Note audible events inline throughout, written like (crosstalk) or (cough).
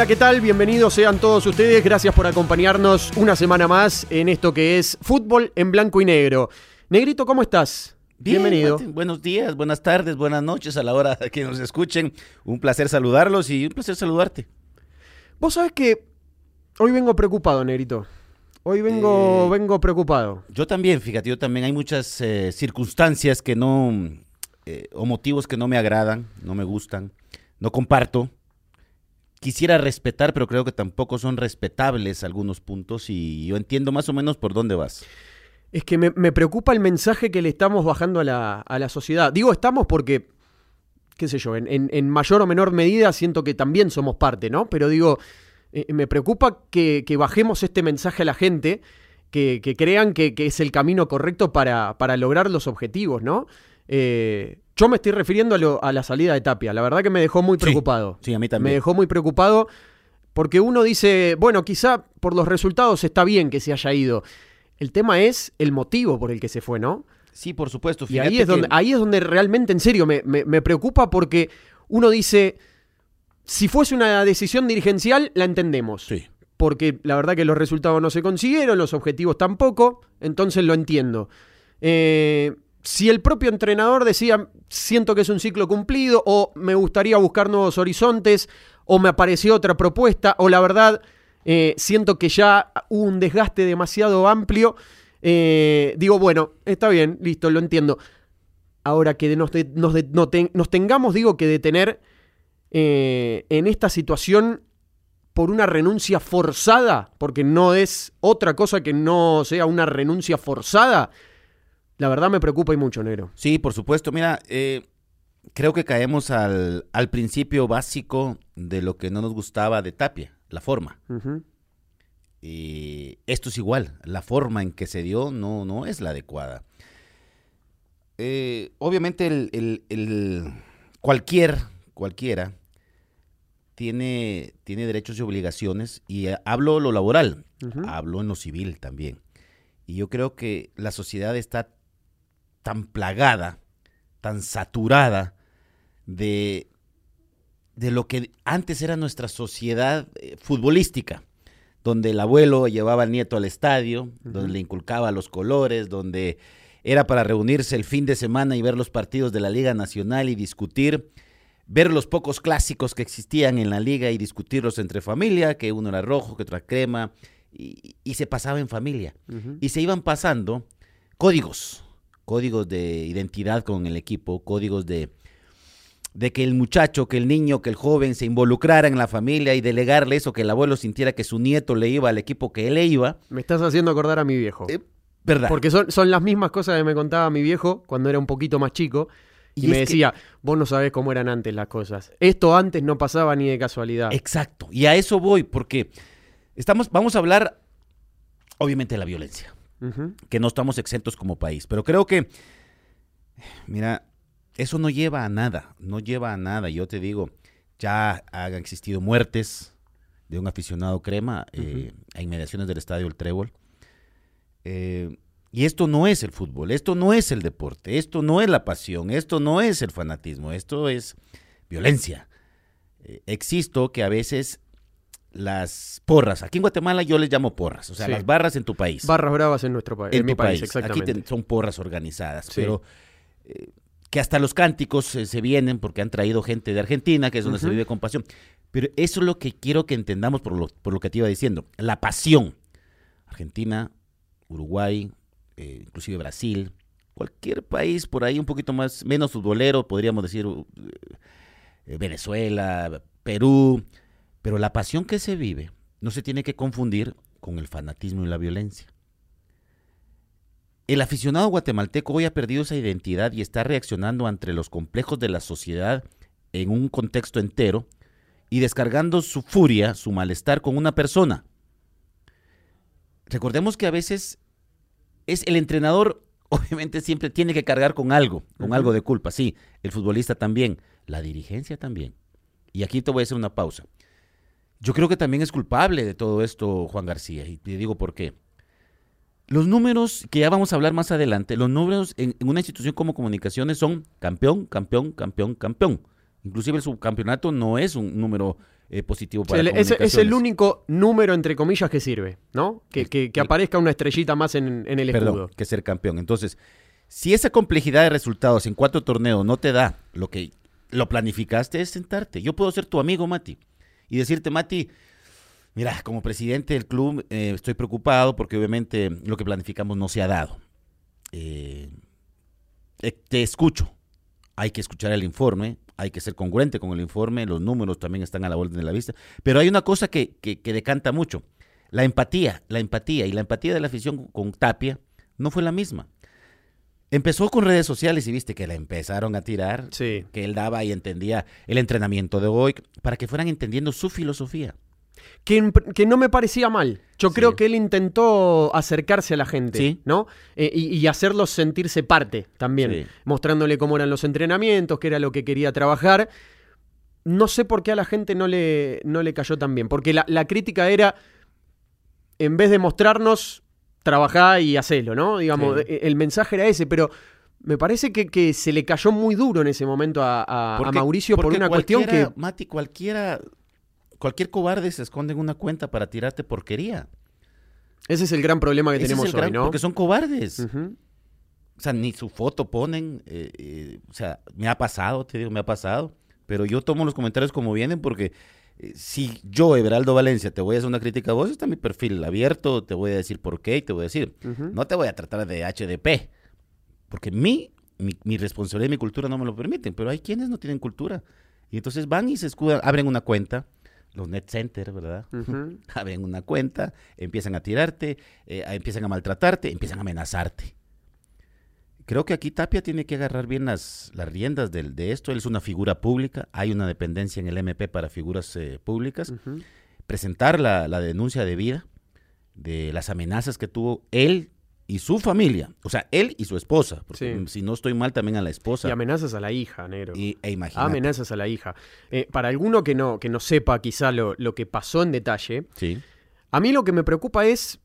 Hola, ¿qué tal? Bienvenidos sean todos ustedes. Gracias por acompañarnos una semana más en esto que es fútbol en blanco y negro. Negrito, ¿cómo estás? Bien, Bienvenido. Martín, buenos días, buenas tardes, buenas noches a la hora que nos escuchen. Un placer saludarlos y un placer saludarte. Vos sabés que hoy vengo preocupado, Negrito. Hoy vengo, Eh, vengo preocupado. Yo también, fíjate, yo también hay muchas eh, circunstancias que no, eh, o motivos que no me agradan, no me gustan, no comparto. Quisiera respetar, pero creo que tampoco son respetables algunos puntos y yo entiendo más o menos por dónde vas. Es que me, preocupa el mensaje que le estamos bajando a la, a la sociedad. Digo estamos porque, qué sé yo, en, en- mayor o menor medida siento que también somos parte, ¿no? Pero digo, eh, me preocupa que, bajemos este mensaje a la gente, que, que crean que, que es el camino correcto para, para lograr los objetivos, ¿no? Eh, yo me estoy refiriendo a, lo- a la salida de Tapia. La verdad que me dejó muy preocupado. Sí, a mí Me también. dejó muy preocupado porque uno dice, bueno, quizá por los resultados está bien que se haya ido. El tema es el motivo por el que se fue, ¿no? Sí, por supuesto. Y ahí es, donde, que- ahí es donde realmente, en serio, me, me- me preocupa porque uno dice, si fuese una decisión dirigencial, la entendemos. Sí. Porque la verdad que los resultados no se consiguieron, los objetivos tampoco, entonces lo entiendo. Eh, si el propio entrenador decía, siento que es un ciclo cumplido, o me gustaría buscar nuevos horizontes, o me apareció otra propuesta, o la verdad, eh, siento que ya hubo un desgaste demasiado amplio, eh, digo, bueno, está bien, listo, lo entiendo. Ahora que nos, nos nos tengamos, digo, que detener eh, en esta situación por una renuncia forzada, porque no es otra cosa que no sea una renuncia forzada, la verdad me preocupa y mucho, negro. Sí, por supuesto. Mira, eh, creo que caemos al, al principio básico de lo que no nos gustaba de Tapia, la forma. Y esto es igual, la forma en que se dio no, no es la adecuada. Eh, obviamente el, el- el- cualquier, cualquiera tiene, tiene derechos y obligaciones y eh, hablo lo laboral, hablo en lo civil también. Y yo creo que la sociedad está tan plagada, tan saturada de, de lo que antes era nuestra sociedad eh, futbolística, donde el abuelo llevaba al nieto al estadio, donde le inculcaba los colores, donde era para reunirse el fin de semana y ver los partidos de la Liga Nacional y discutir, ver los pocos clásicos que existían en la liga y discutirlos entre familia, que uno era rojo, que otro era crema, y, y se pasaba en familia. Y se iban pasando códigos, códigos de identidad con el equipo, códigos de, de que el muchacho, que el niño, que el joven se involucrara en la familia y delegarle eso, que el abuelo sintiera que su nieto le iba al equipo que él le iba. Me estás haciendo acordar a mi viejo. Eh, ¿Verdad? Porque son, son las mismas cosas que me contaba mi viejo cuando era un poquito más chico. Y, Y me que- decía, vos no sabés cómo eran antes las cosas. Esto antes no pasaba ni de casualidad. Exacto. Y a eso voy, porque estamos, vamos a hablar, obviamente, de la violencia. Que no estamos exentos como país. Pero creo que, mira, eso no lleva a nada, no lleva a nada. Yo te digo, ya han existido muertes de un aficionado crema eh, a inmediaciones del estadio El Trébol. Eh, y esto no es el fútbol, esto no es el deporte, esto no es la pasión, esto no es el fanatismo, esto es violencia. Eh, existo que a veces las porras, aquí en Guatemala yo les llamo porras, o sea, Sí. las barras en tu país Barras bravas en nuestro país. En, en mi tu país, país. exactamente. Aquí te- son porras organizadas, Sí. pero eh, que hasta los cánticos eh, se vienen porque han traído gente de Argentina, que es donde se vive con pasión. Pero eso es lo que quiero que entendamos por lo, por lo que te iba diciendo, la pasión. Argentina, Uruguay, eh, inclusive Brasil, cualquier país por ahí un poquito más, menos futbolero, podríamos decir eh, Venezuela, Perú, pero la pasión que se vive no se tiene que confundir con el fanatismo y la violencia. El aficionado guatemalteco hoy ha perdido esa identidad y está reaccionando ante los complejos de la sociedad en un contexto entero y descargando su furia, su malestar con una persona. Recordemos que a veces es el entrenador, (laughs) obviamente siempre tiene que cargar con algo, con algo de culpa, sí, el futbolista también, la dirigencia también. Y aquí te voy a hacer una pausa. Yo creo que también es culpable de todo esto Juan García, y te digo por qué. Los números, que ya vamos a hablar más adelante, los números en, en una institución como comunicaciones son campeón, campeón, campeón, campeón. Inclusive el subcampeonato no es un número eh, positivo para Sí, el- es, es el único número, entre comillas, que sirve, ¿no? Que, que- que aparezca una estrellita más en, en el escudo. Perdón, que ser campeón. Entonces, si esa complejidad de resultados en cuatro torneos no te da lo que lo planificaste, es sentarte. Yo puedo ser tu amigo, Mati, y decirte, Mati, mira, como presidente del club eh, estoy preocupado porque obviamente lo que planificamos no se ha dado. Eh, eh, te escucho. Hay que escuchar el informe, hay que ser congruente con el informe, los números también están a la orden de la vista. Pero hay una cosa que, que, que decanta mucho, la empatía, la empatía y la empatía de la afición con Tapia no fue la misma. Empezó con redes sociales y viste que la empezaron a tirar, Sí. que él daba y entendía el entrenamiento de hoy, para que fueran entendiendo su filosofía. Que, que no me parecía mal. Yo Sí. creo que él intentó acercarse a la gente, Sí. ¿no? Eh, y, y hacerlos sentirse parte también, Sí. mostrándole cómo eran los entrenamientos, qué era lo que quería trabajar. No sé por qué a la gente no le, no le cayó tan bien, porque la, la crítica era, en vez de mostrarnos, trabajá y hacelo, ¿no? Digamos, Sí. eh, el mensaje era ese, pero me parece que, que se le cayó muy duro en ese momento a, a- a Porque- Mauricio por una cuestión que... Mati, cualquiera, cualquier cobarde se esconde en una cuenta para tirarte porquería. Ese es el gran problema que Ese tenemos hoy, ¿no? Porque son cobardes. O sea, ni su foto ponen. eh, eh, o sea, me ha pasado, te digo, me ha pasado. Pero yo tomo los comentarios como vienen porque si yo, Everaldo Valencia, te voy a hacer una crítica a vos, está mi perfil abierto, te voy a decir por qué y te voy a decir. No te voy a tratar de HDP. Porque mi, mi, mi responsabilidad y mi cultura no me lo permiten. Pero hay quienes no tienen cultura. Y entonces van y se escudan, abren una cuenta. Los net center, ¿verdad? (laughs) Abren una cuenta, empiezan a tirarte, eh, empiezan a maltratarte, empiezan a amenazarte. Creo que aquí Tapia tiene que agarrar bien las, las riendas de, esto. Él es una figura pública, hay una dependencia en el MP para figuras eh, públicas. Presentar la, la denuncia de vida de las amenazas que tuvo él y su familia. O sea, él y su esposa. Porque Sí. si no estoy mal, también a la esposa. Y amenazas a la hija, negro. Y, e. Amenazas a la hija. Eh, para alguno que no, que no sepa quizá lo, lo que pasó en detalle, Sí, a mí lo que me preocupa es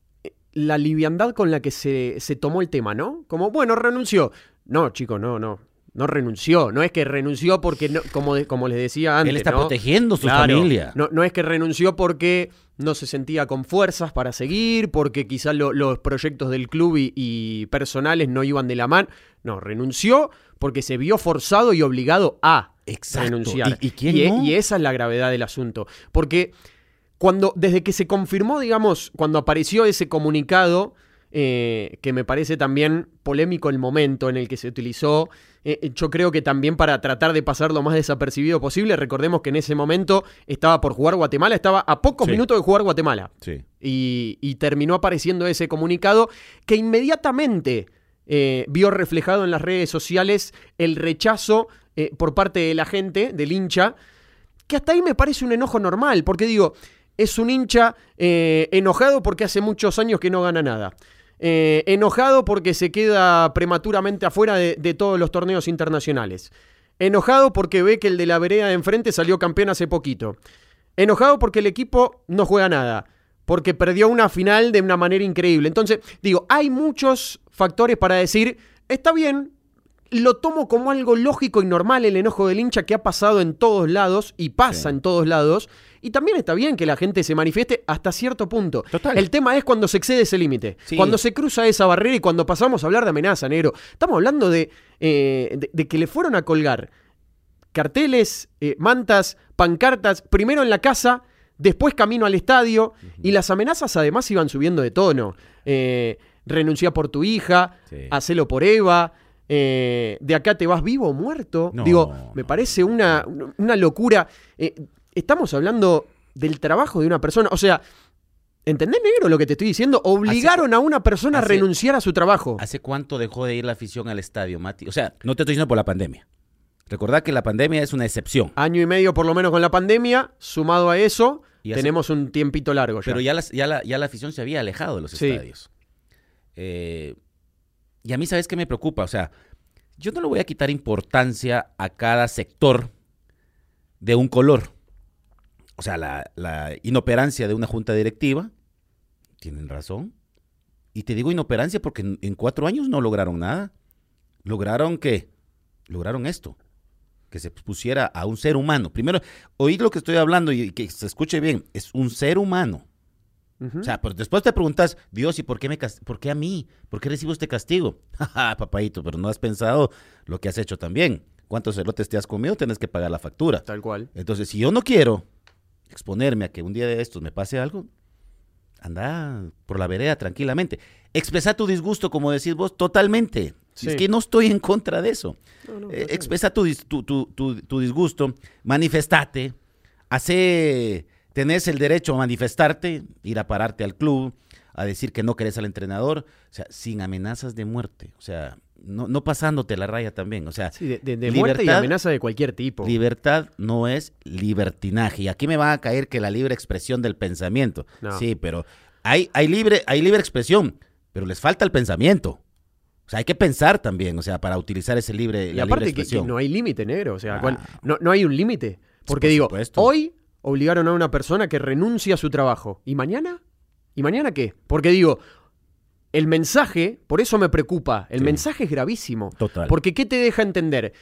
la liviandad con la que se, se tomó el tema, ¿no? Como, bueno, renunció. No, chico, no, no. No renunció. No es que renunció porque, no- como, de- como les decía antes. él está ¿no? protegiendo su Claro, familia. No, no es que renunció porque no se sentía con fuerzas para seguir, porque quizás lo- los proyectos del club y, y personales no iban de la mano. No, renunció porque se vio forzado y obligado a Exacto. renunciar. ¿Y- y quién e- no? y esa es la gravedad del asunto. Porque cuando, desde que se confirmó, digamos, cuando apareció ese comunicado, eh, que me parece también polémico el momento en el que se utilizó, eh, yo creo que también para tratar de pasar lo más desapercibido posible, recordemos que en ese momento estaba por jugar Guatemala, estaba a pocos Sí. minutos de jugar Guatemala. Sí. Y, y terminó apareciendo ese comunicado que inmediatamente eh, vio reflejado en las redes sociales el rechazo eh, por parte de la gente, del hincha, que hasta ahí me parece un enojo normal, porque digo, es un hincha eh, enojado porque hace muchos años que no gana nada. Eh, enojado porque se queda prematuramente afuera de, de todos los torneos internacionales. Enojado porque ve que el de la vereda de enfrente salió campeón hace poquito. Enojado porque el equipo no juega nada. Porque perdió una final de una manera increíble. Entonces, digo, hay muchos factores para decir, está bien, lo tomo como algo lógico y normal el enojo del hincha que ha pasado en todos lados y pasa Sí. en todos lados. Y también está bien que la gente se manifieste hasta cierto punto. Total. El tema es cuando se excede ese límite. Sí. Cuando se cruza esa barrera y cuando pasamos a hablar de amenaza, negro. Estamos hablando de, eh, de, de que le fueron a colgar carteles, eh, mantas, pancartas, primero en la casa, después camino al estadio, y las amenazas además iban subiendo de tono. Eh, renuncia por tu hija, Sí. hacelo por Eva, eh, de acá te vas vivo o muerto. No, Digo, me parece una, una locura. Eh, estamos hablando del trabajo de una persona, o sea... ¿Entendés, negro, lo que te estoy diciendo? Obligaron a una persona a renunciar a su trabajo. ¿Hace cuánto dejó de ir la afición al estadio, Mati? O sea, no te estoy diciendo por la pandemia. Recordad que la pandemia es una excepción. Año y medio por lo menos con la pandemia, sumado a eso, Y hace- tenemos un tiempito largo ya. Pero ya, las- ya, la, ya la afición se había alejado de los Sí. estadios. Eh, y a mí, ¿sabes qué me preocupa? O sea, yo no le voy a quitar importancia a cada sector de un color. O sea, la, la inoperancia de una junta directiva, tienen razón. Y te digo inoperancia porque en, en cuatro años no lograron nada. ¿Lograron qué? Lograron esto. que se pusiera a un ser humano. Primero, oír lo que estoy hablando y que se escuche bien, es un ser humano. O sea, pero después te preguntas, Dios, ¿y por qué, me por qué a mí? ¿Por qué recibo este castigo? (laughs) Jaja, papadito, pero no has pensado lo que has hecho también. ¿Cuántos elotes te has comido? Tienes que pagar la factura. Tal cual. Entonces, si yo no quiero exponerme a que un día de estos me pase algo, anda por la vereda tranquilamente. Expresa tu disgusto, como decís vos, totalmente. Sí. Es que no estoy en contra de eso. No, no, Eh, expresa tu, tu- tu- tu disgusto, manifestate, hace, tenés el derecho a manifestarte, ir a pararte al club, a decir que no querés al entrenador, o sea, sin amenazas de muerte, o sea, no, no pasándote la raya también, o sea, Sí, de, de- de muerte y libertad- amenaza de cualquier tipo. libertad no es libertinaje. Y aquí me va a caer que la libre expresión del pensamiento. No. Sí, pero hay, hay, libre, hay libre expresión, pero les falta el pensamiento. O sea, hay que pensar también, o sea, para utilizar ese libre, y la aparte libre que, que expresión. no hay límite negro. O sea, Ah. cual- no, no hay un límite. Porque por digo, hoy obligaron a una persona que renuncie a su trabajo. ¿Y mañana? ¿Y mañana qué? Porque digo, el mensaje, por eso me preocupa, el Sí. mensaje es gravísimo. Total. Porque ¿qué te deja entender?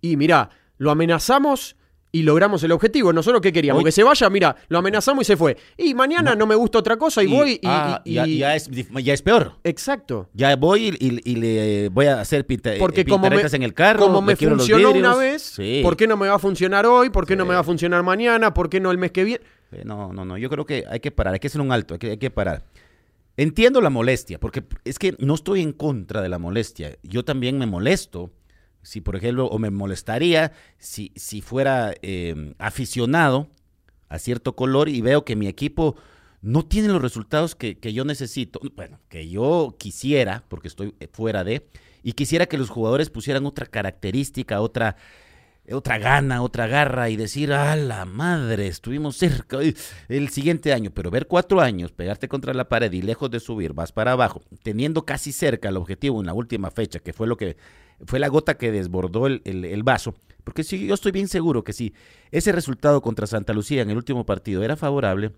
Y mira, lo amenazamos y logramos el objetivo. Nosotros qué queríamos, Hoy- que se vaya, mira, lo amenazamos y se fue. Y mañana no, me gusta otra cosa y, voy y... ah, y- ya, y- ya es, ya es peor. Exacto. Ya voy y, le voy a hacer pinta, Porque eh, como me, en el carro. como me los funcionó una vez, Sí. ¿por qué no me va a funcionar hoy? ¿Por qué no me va a funcionar mañana? ¿Por qué no el mes que viene? No, no, no. Yo creo que hay que parar, hay que hacer un alto, hay que, hay que parar. Entiendo la molestia, porque es que no estoy en contra de la molestia. Yo también me molesto. Si, por ejemplo, o me molestaría si, si fuera eh, aficionado a cierto color y veo que mi equipo no tiene los resultados que, que yo necesito, bueno, que yo quisiera, porque estoy eh, fuera de, y quisiera que los jugadores pusieran otra característica, otra, otra gana, otra garra y decir, a la madre, estuvimos cerca el siguiente año, pero ver cuatro años, pegarte contra la pared y lejos de subir, vas para abajo, teniendo casi cerca el objetivo en la última fecha, que fue lo que fue la gota que desbordó el, vaso, porque sí, yo estoy bien seguro que si ese resultado contra Santa Lucía en el último partido era favorable,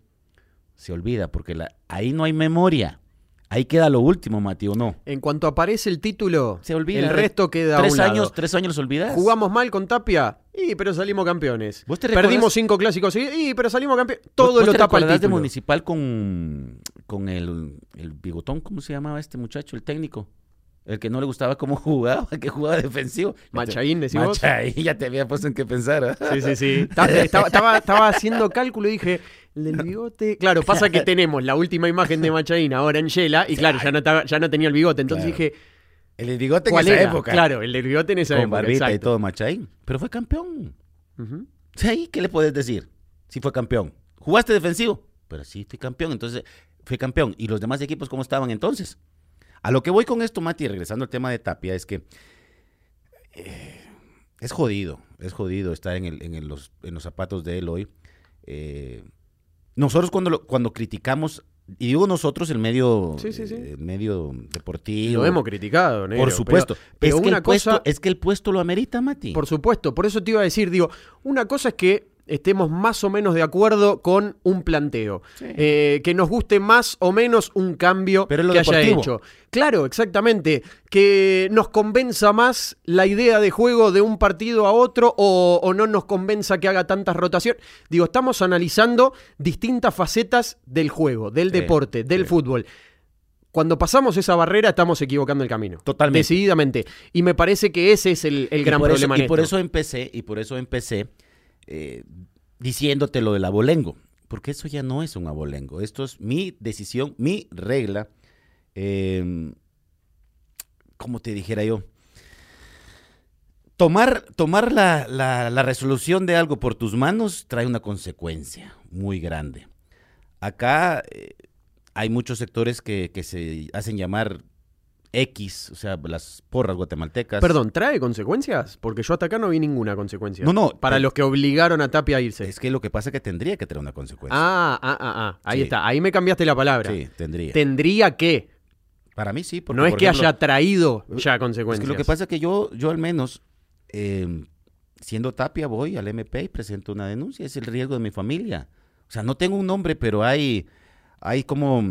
se olvida, porque ahí no hay memoria. Ahí queda lo último, Mati, ¿o no? En cuanto aparece el título, Se olvida. el resto queda a Tres lado. años, tres años los olvidas. ¿Jugamos mal con Tapia? Y, pero salimos campeones. ¿Vos te Perdimos cinco clásicos seguidos. Y, pero salimos campeones. ¿Vos- Todo vos lo te tapa el recordás de título. Municipal con, con el, el bigotón, ¿cómo se llamaba este muchacho, el técnico? El que no le gustaba cómo (laughs) jugaba, que jugaba defensivo. Machaín, decís vos. Machaín, ya te había puesto en qué pensar. ¿ah? Sí, sí, sí. (laughs) Ta- Estaba, estaba- estaba haciendo cálculo y dije, el del bigote. Claro, pasa que (laughs) tenemos la última imagen de Machaín ahora en Yela y claro, ya no, ya no tenía el bigote. Entonces Claro. dije, El del bigote en ¿cuál esa era? época. Claro, el del bigote en esa Con época. barbita y todo, Machaín. Pero fue campeón. Sí, ¿qué le puedes decir? Si fue campeón. ¿Jugaste defensivo? Pero sí, fui campeón. Entonces, fui campeón. ¿Y los demás equipos cómo estaban entonces? A lo que voy con esto, Mati, regresando al tema de Tapia, es que eh, es jodido, es jodido estar en, el- en el- los, en los zapatos de él hoy. Eh, nosotros cuando, lo- cuando criticamos, y digo nosotros, el medio, Sí, sí, sí. el medio deportivo. lo hemos criticado, negro, Por supuesto. Pero, pero es, que puesto, cosa, es que el puesto lo amerita, Mati. por supuesto, por eso te iba a decir, digo, una cosa es que estemos más o menos de acuerdo con un planteo. Sí. Eh, que nos guste más o menos un cambio Pero en lo que haya hecho. Claro, exactamente. Que nos convenza más la idea de juego de un partido a otro o, o no nos convenza que haga tantas rotaciones. Digo, estamos analizando distintas facetas del juego, del Sí, deporte, del sí. fútbol. Cuando pasamos esa barrera estamos equivocando el camino. Totalmente. Decididamente. Y me parece que ese es el, gran eso- problema. y por esto. eso empecé, y por eso empecé eh, diciéndote lo del abolengo. Porque eso ya no es un abolengo. Esto es mi decisión, mi regla. Eh, como te dijera yo. Tomar, tomar la, la- resolución de algo por tus manos trae una consecuencia muy grande. Acá eh, hay muchos sectores que, que se hacen llamar X, o sea, las porras guatemaltecas. Perdón, ¿trae consecuencias? Porque yo hasta acá no vi ninguna consecuencia. No, no, Para eh, los que obligaron a Tapia a irse. Es que lo que pasa es que tendría que tener una consecuencia. Ah, ah, ah, ah. Ahí Sí. está. Ahí me cambiaste la palabra. sí, tendría. Tendría que. Para mí sí. Porque, no es por que ejemplo, haya traído ya Es consecuencias. que lo que pasa es que yo, yo al menos, eh, siendo Tapia, voy al MP y presento una denuncia. Es el riesgo de mi familia. O sea, no tengo un nombre, pero hay, hay como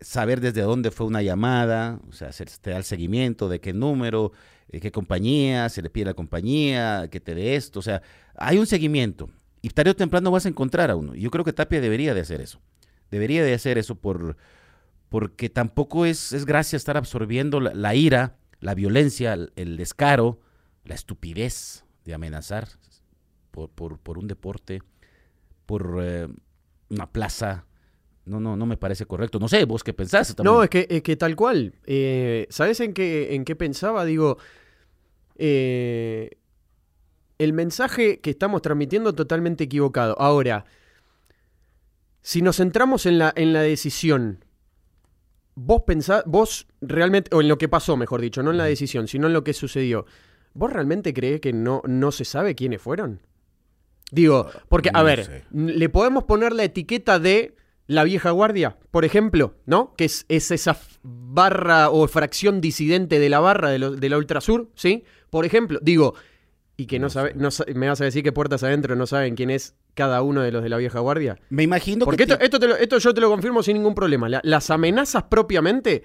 saber desde dónde fue una llamada, o sea, te da el seguimiento, de qué número, eh, qué compañía, se le pide la compañía, que te dé esto. O sea, hay un seguimiento. Y tarde o temprano vas a encontrar a uno. Yo creo que Tapia debería de hacer eso. Debería de hacer eso por, porque tampoco es, es gracia estar absorbiendo la, ira, la violencia, el, descaro, la estupidez de amenazar por, por, por un deporte, por eh, una plaza. No, no, no me parece correcto. No sé, vos qué pensás. También? No, es que, es que tal cual. Eh, ¿Sabes en qué, en qué pensaba? Digo, eh, el mensaje que estamos transmitiendo totalmente equivocado. Ahora, si nos centramos en la, en la decisión, vos pensás, vos realmente, o en lo que pasó, mejor dicho, no en la decisión, sino en lo que sucedió, ¿vos realmente crees que no, no se sabe quiénes fueron? Digo, porque, a No ver, sé. le podemos poner la etiqueta de la vieja guardia, por ejemplo, ¿no? Que es, es esa barra o fracción disidente de la barra de, lo- de la Ultrasur, ¿sí? Por ejemplo, digo, y que no, No sabe, no me vas a decir que puertas adentro no saben quién es cada uno de los de la vieja guardia. Me imagino Porque que... esto, esto, te lo- esto yo te lo confirmo sin ningún problema. La- las amenazas propiamente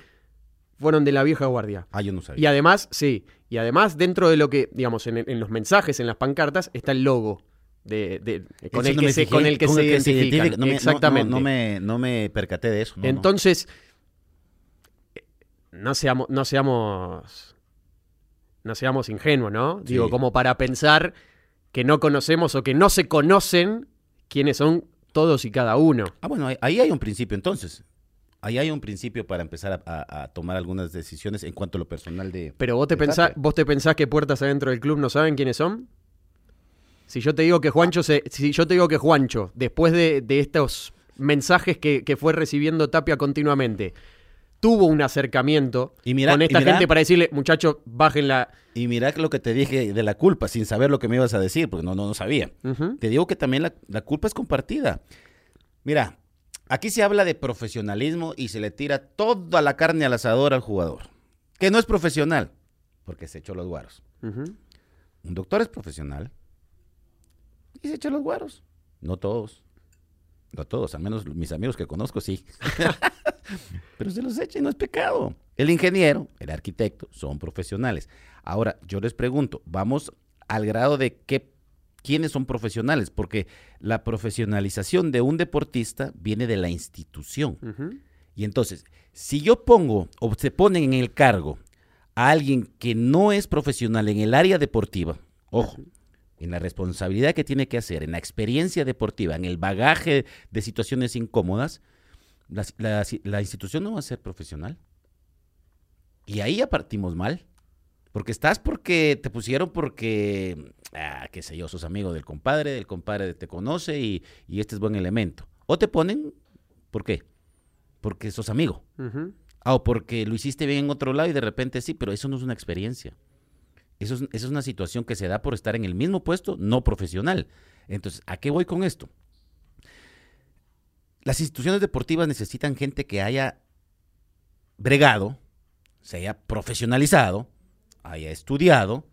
fueron de la vieja guardia. Ah, yo no sabía. Y además, sí, y además dentro de lo que, digamos, en, en los mensajes, en las pancartas, está el logo de, de- con, el no que se, fijé, con el que se identifican. identifica. No me- no- Exactamente. No, no me, no me percaté de eso. Entonces, eh, no seamos, no seamos, no seamos ingenuos, ¿no? Digo, como para pensar que no conocemos o que no se conocen quiénes son todos y cada uno. Ah, bueno, ahí, hay un principio entonces. Ahí hay un principio para empezar a, a- a tomar algunas decisiones en cuanto a lo personal de... Pero vos te, pensás, vos te pensás que puertas adentro del club no saben quiénes son. Si yo te digo que Juancho se, si yo te digo que Juancho, después de, de estos mensajes que, que fue recibiendo Tapia continuamente, tuvo un acercamiento Y con esta y gente para decirle, muchachos, bajen la. Y mira lo que te dije de la culpa, sin saber lo que me ibas a decir, porque no, no, no sabía. Te digo que también la, la culpa es compartida. Mira, aquí se habla de profesionalismo y se le tira toda la carne al asador al jugador, que no es profesional, porque se echó los guaros. Un doctor es profesional y se echa los guaros. No todos. No todos, al menos mis amigos que conozco sí. (laughs) Pero se los echa y no es pecado. El ingeniero, el arquitecto, son profesionales. Ahora, yo les pregunto, vamos al grado de qué, quiénes son profesionales, porque la profesionalización de un deportista viene de la institución. Y entonces, si yo pongo o se ponen en el cargo a alguien que no es profesional en el área deportiva, ojo, en la responsabilidad que tiene que hacer, en la experiencia deportiva, en el bagaje de situaciones incómodas, la, la- la institución no va a ser profesional. Y ahí ya partimos mal. Porque estás porque te pusieron porque, ah, qué sé yo, sos amigo del compadre, del compadre te conoce y, y este es buen elemento. O te ponen, ¿por qué? Porque sos amigo. Ah, o porque lo hiciste bien en otro lado y de repente sí, pero eso no es una experiencia. Eso es, eso es una situación que se da por estar en el mismo puesto, no profesional. Entonces, ¿a qué voy con esto? Las instituciones deportivas necesitan gente que haya bregado, se haya profesionalizado, haya estudiado,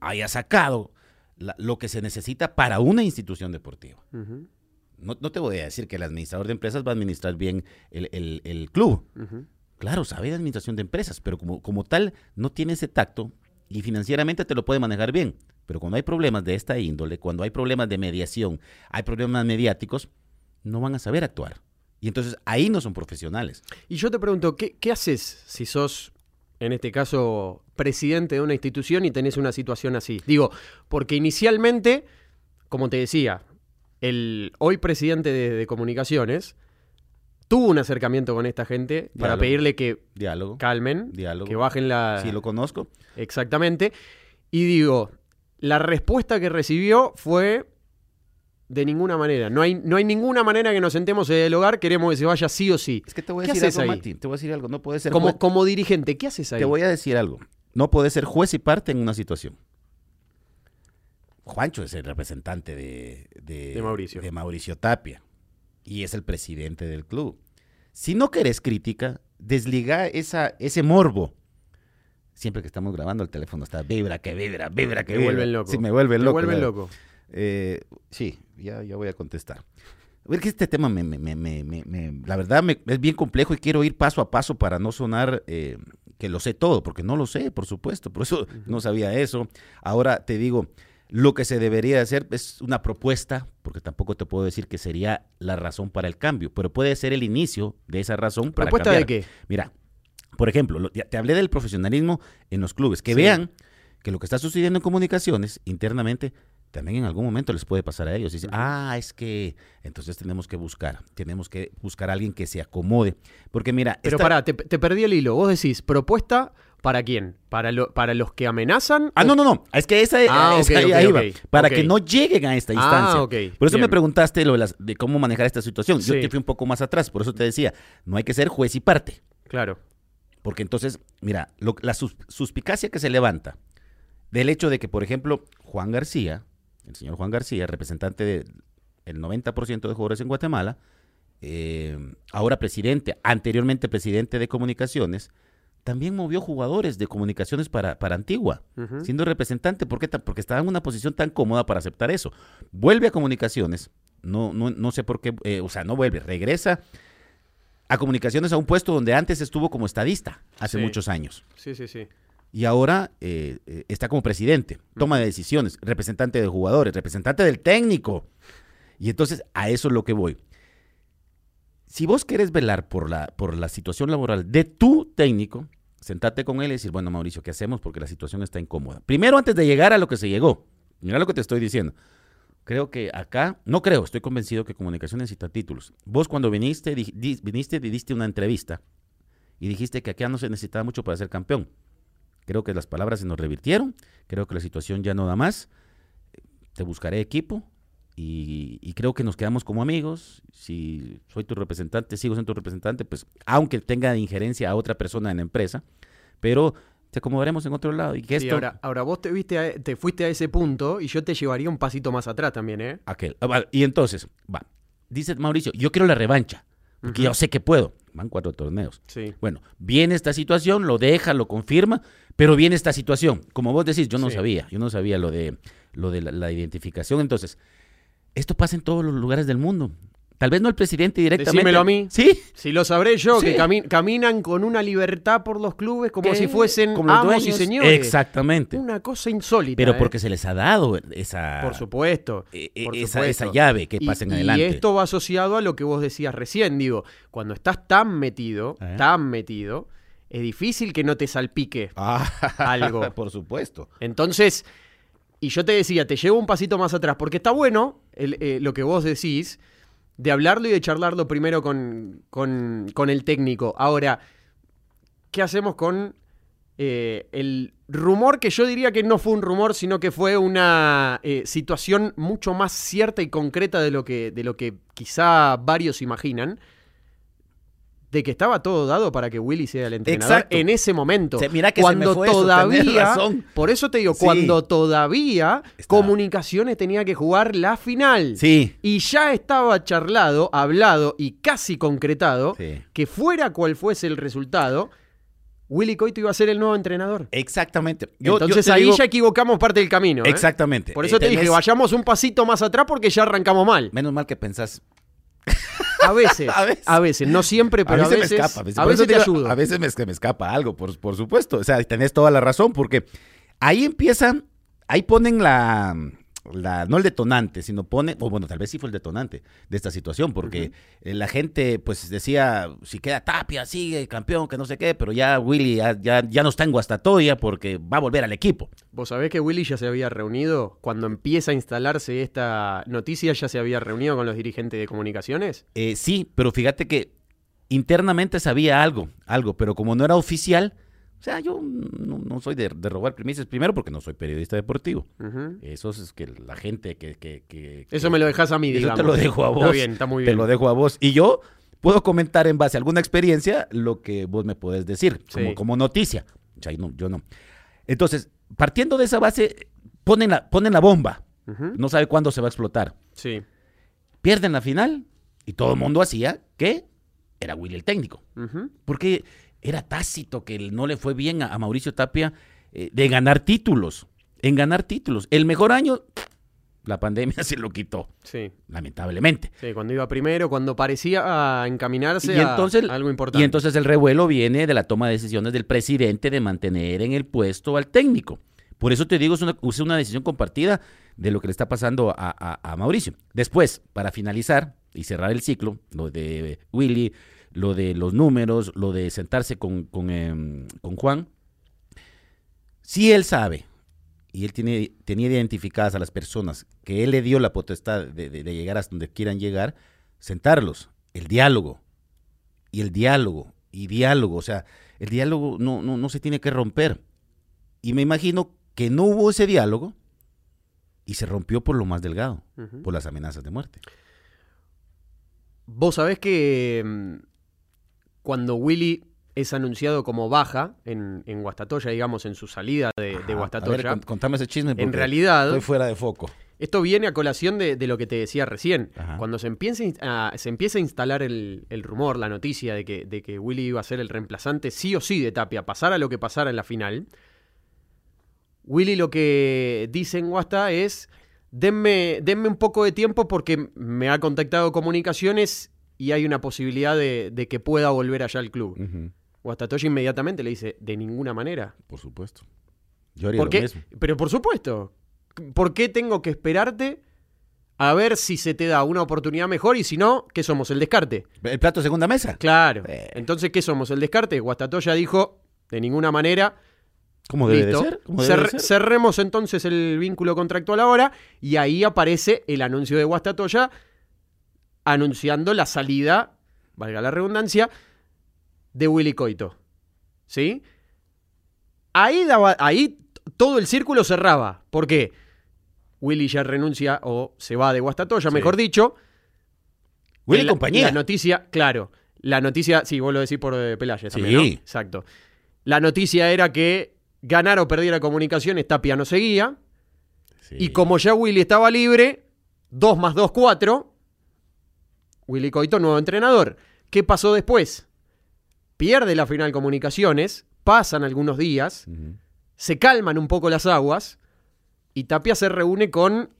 haya sacado la- lo que se necesita para una institución deportiva. No, no te voy a decir que el administrador de empresas va a administrar bien el, el- el club. Claro, sabe de administración de empresas, pero como, como tal no tiene ese tacto y financieramente te lo puede manejar bien. Pero cuando hay problemas de esta índole, cuando hay problemas de mediación, hay problemas mediáticos, no van a saber actuar. Y entonces ahí no son profesionales. Y yo te pregunto, ¿qué, qué haces si sos, en este caso, presidente de una institución y tenés una situación así? Digo, porque inicialmente, como te decía, el hoy presidente de, de comunicaciones tuvo un acercamiento con esta gente para pedirle que Diálogo. calmen, Diálogo. que bajen la... Sí, lo conozco. Exactamente. Y digo, la respuesta que recibió fue de ninguna manera. No hay, no hay ninguna manera que nos sentemos a dialogar, queremos que se vaya sí o sí. Es que te voy a ¿Qué decir haces algo, ahí? Mati. Te voy a decir algo. No puede ser Como, juez- como dirigente, ¿qué haces ahí? Te voy a decir algo. No puede ser juez y parte en una situación. Juancho es el representante de, de, De Mauricio. de Mauricio Tapia y es el presidente del club. Si no querés crítica, desliga esa, ese morbo. Siempre que estamos grabando el teléfono está vibra, que vibra, vibra, que vibra. vuelven loco. Sí, me vuelven Te loco. ¿verdad? loco. Eh, sí, ya, ya voy a contestar. A ver que este tema me, me- me- me- me- me- la verdad me- es bien complejo y quiero ir paso a paso para no sonar eh, que lo sé todo, porque no lo sé, por supuesto, por eso no sabía eso. Ahora te digo, lo que se debería hacer es una propuesta, porque tampoco te puedo decir que sería la razón para el cambio, pero puede ser el inicio de esa razón para ¿Propuesta de qué? Mira, por ejemplo, te hablé del profesionalismo en los clubes, que Sí. vean que lo que está sucediendo en comunicaciones internamente también en algún momento les puede pasar a ellos. Y dicen, ah, es que entonces tenemos que buscar, tenemos que buscar a alguien que se acomode. Porque mira, Pero esta- pará, te, te perdí el hilo. Vos decís, propuesta para quién? ¿Para, lo- para los que amenazan? Ah, o- no, no, no. Es que esa, Ah, esa ahí- ok, ahí ok, va. Para que no lleguen a esta Ah, instancia. ok, Por eso me preguntaste lo de, las- de cómo manejar esta situación. Yo Sí. te fui un poco más atrás. Por eso te decía, no hay que ser juez y parte. Claro. Porque entonces, mira, lo- la sus- suspicacia que se levanta del hecho de que, por ejemplo, Juan García, el señor Juan García, representante del 90% de jugadores en Guatemala, eh, ahora presidente, anteriormente presidente de comunicaciones, también movió jugadores de comunicaciones para, para Antigua, siendo representante, ¿por qué porque estaba en una posición tan cómoda para aceptar eso. Vuelve a comunicaciones, no, no, no sé por qué, eh, o sea, no vuelve, regresa a comunicaciones a un puesto donde antes estuvo como estadista, hace Sí. muchos años. Sí, sí, sí. Y ahora eh, eh, está como presidente, toma de decisiones, representante de jugadores, representante del técnico. Y entonces a eso es lo que voy. Si vos querés velar por la, por la situación laboral de tu técnico, sentate con él y decir, bueno, Mauricio, ¿qué hacemos? Porque la situación está incómoda. Primero, antes de llegar a lo que se llegó, mira lo que te estoy diciendo. Creo que acá, no creo, estoy convencido que comunicación necesita títulos. Vos cuando viniste, di- di- viniste y diste una entrevista y dijiste que acá no se necesitaba mucho para ser campeón. Creo que las palabras se nos revirtieron, creo que la situación ya no da más. Te buscaré equipo y, y creo que nos quedamos como amigos. Si soy tu representante, sigo siendo tu representante, pues aunque tenga injerencia a otra persona en la empresa, pero te acomodaremos en otro lado. Y que Sí, esto, ahora, ahora vos te, viste a- te fuiste a ese punto y yo te llevaría un pasito más atrás también, ¿eh? aquel. Ah, Y entonces, va, dice Mauricio, yo quiero la revancha, porque yo sé que puedo. Van cuatro torneos. Sí. Bueno, viene esta situación, lo deja, lo confirma, pero viene esta situación. Como vos decís, yo no Sí. sabía, yo no sabía lo de, lo de la, la identificación. Entonces, esto pasa en todos los lugares del mundo. Tal vez no el presidente directamente. Decímelo a mí. Sí. Si lo sabré yo, Sí. que cami- caminan con una libertad por los clubes como ¿Qué? si fuesen Como amos y señores. Exactamente. Una cosa insólita. Pero ¿eh? porque se les ha dado esa, Por supuesto. eh, eh, por esa, supuesto. esa llave que Y- pasen y, adelante. esto va asociado a lo que vos decías recién, digo, cuando estás tan metido, ¿Eh? tan metido, es difícil que no te salpique (laughs) Ah, algo. por supuesto. Entonces, y yo te decía, te llevo un pasito más atrás, porque está bueno el- eh, lo que vos decís, de hablarlo y de charlarlo primero con, con- con el técnico. Ahora, ¿qué hacemos con eh, el rumor que yo diría que no fue un rumor, sino que fue una eh, situación mucho más cierta y concreta de lo que, de lo que quizá varios imaginan? De que estaba todo dado para que Willy sea el entrenador Exacto. en ese momento. Se- mira que se cuando me fue todavía, razón. por eso te digo, Sí. cuando todavía Comunicaciones tenía que jugar la final. Sí. Y ya estaba charlado, hablado y casi concretado Sí. que fuera cual fuese el resultado, Willy Coito iba a ser el nuevo entrenador. Exactamente. Yo- Entonces ahí digo- ya equivocamos parte del camino. ¿eh? Exactamente. Por eso Eh, te dije, tenés- vayamos un pasito más atrás porque ya arrancamos mal. Menos mal que pensás (laughs) A veces, A a veces. veces, no siempre, pero a veces, me escapa. a veces te digo, ayudo. A veces me, me escapa algo, por, por supuesto. O sea, tenés toda la razón, porque ahí empiezan, ahí ponen la, la- no el detonante, sino pone, o bueno, tal vez sí fue el detonante de esta situación, porque eh, la gente pues decía, si queda Tapia, sigue campeón, que no sé qué, pero ya Willy ya, ya, ya no está en Guastatoya porque va a volver al equipo. Vos sabés que Willy ya se había reunido, cuando empieza a instalarse esta noticia, ya se había reunido con los dirigentes de comunicaciones. Eh, sí, pero fíjate que internamente sabía algo, algo, pero como no era oficial, o sea, yo no, no soy de, de robar primicias, primero porque no soy periodista deportivo. Eso es que la gente que... que, que- Eso que- me lo dejas a mí, Eso digamos. te lo dejo a vos. Está bien, está muy Te bien. lo dejo a vos. Y yo puedo comentar en base a alguna experiencia lo que vos me podés decir, Sí. como, como noticia. O sea, no, yo no. Entonces, partiendo de esa base, ponen la, ponen la bomba. No sabe cuándo se va a explotar. Sí. Pierden la final y todo el mundo hacía que era Willy el técnico. Porque era tácito que no le fue bien a, a Mauricio Tapia eh, de ganar títulos. En ganar títulos. El mejor año la pandemia (laughs) se lo quitó, Sí, lamentablemente. sí, cuando iba primero, cuando parecía a encaminarse Y a algo importante. Y entonces el revuelo viene de la toma de decisiones del presidente de mantener en el puesto al técnico. Por eso te digo, es una, es una decisión compartida de lo que le está pasando a, a- a Mauricio. Después, para finalizar y cerrar el ciclo, lo de Willy, lo de los números, lo de sentarse con, con, em, con Juan, si él sabe y él tiene, tenía identificadas a las personas que él le dio la potestad de, de- de llegar hasta donde quieran llegar, sentarlos, el diálogo, y el diálogo, y diálogo, o sea, el diálogo no, no, no se tiene que romper. Y me imagino que no hubo ese diálogo y se rompió por lo más delgado, por las amenazas de muerte. Vos sabés que mm, cuando Willy es anunciado como baja en, en Guastatoya, digamos, en su salida de, ver, Guastatoya, cont- contame ese chisme. en porque realidad, Estoy fuera de foco. esto viene a colación de, de lo que te decía recién. Ajá. Cuando se empieza, a se empieza a instalar el, el rumor, la noticia de que, de que Willy iba a ser el reemplazante sí o sí de Tapia, pasara lo que pasara en la final, Willy lo que dice en Guasta es, denme, denme un poco de tiempo porque me ha contactado comunicaciones y hay una posibilidad de, de que pueda volver allá al club. Ujú, Guastatoya inmediatamente le dice, de ninguna manera. Por supuesto. Yo haría ¿Por lo qué? mismo. Pero por supuesto. ¿Por qué tengo que esperarte a ver si se te da una oportunidad mejor y si no, ¿qué somos? El descarte. ¿El plato de segunda mesa? Claro. Eh. Entonces, ¿qué somos? El descarte. Guastatoya dijo, de ninguna manera. ¿Cómo debe listo. de ser? ¿Cómo debe de Cer- ser? Cerremos entonces el vínculo contractual ahora y ahí aparece el anuncio de Guastatoya anunciando la salida, valga la redundancia, de Willy Coito. ¿Sí? Ahí, daba, ahí todo el círculo cerraba. ¿Por qué? Willy ya renuncia o se va de Guastatoya, Sí. mejor dicho. Willy La- compañía. La noticia, claro. La noticia, sí, vos lo decís por eh, Pelayes Sí. ¿no? Exacto. La noticia era que ganar o perdiera comunicaciones, Tapia no seguía. Sí. Y como ya Willy estaba libre, 2 más 2, 4. Willy Coito, nuevo entrenador. ¿Qué pasó después? Pierde la final comunicaciones, pasan algunos días, se calman un poco las aguas y Tapia se reúne con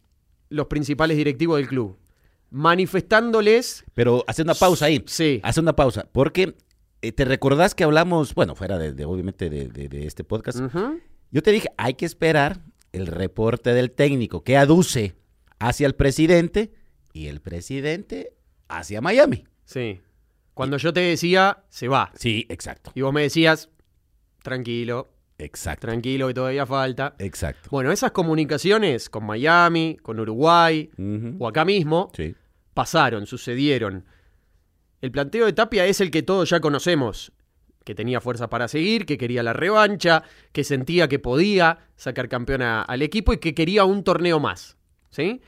los principales directivos del club, manifestándoles... Pero hace una pausa ahí. Sí, Hace una pausa. Porque eh, te recordás que hablamos, bueno, fuera de, de, obviamente de, de- de este podcast, yo te dije, hay que esperar el reporte del técnico que aduce hacia el presidente y el presidente hacia Miami. sí. Cuando yo te decía, se va. Sí, exacto. Y vos me decías, tranquilo, Exacto. tranquilo que todavía falta. Exacto. Bueno, esas comunicaciones con Miami, con Uruguay o acá mismo Sí. pasaron, sucedieron. El planteo de Tapia es el que todos ya conocemos, que tenía fuerza para seguir, que quería la revancha, que sentía que podía sacar campeón a- al equipo y que quería un torneo más. ¿Sí?